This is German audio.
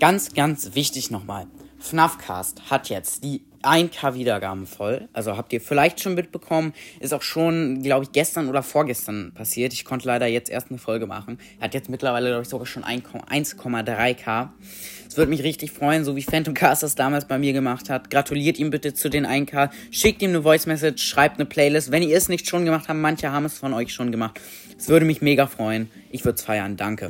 Ganz, ganz wichtig nochmal. FNAFcast hat jetzt die 1K Wiedergaben voll. Also habt ihr vielleicht schon mitbekommen. Ist auch schon, glaube ich, gestern oder vorgestern passiert. Ich konnte leider jetzt erst eine Folge machen. Hat jetzt mittlerweile, glaube ich, sogar schon 1,3K. Es würde mich richtig freuen, so wie Phantom Cast das damals bei mir gemacht hat. Gratuliert ihm bitte zu den 1K. Schickt ihm eine Voice Message, schreibt eine Playlist. Wenn ihr es nicht schon gemacht habt, manche haben es von euch schon gemacht. Es würde mich mega freuen. Ich würde es feiern. Danke.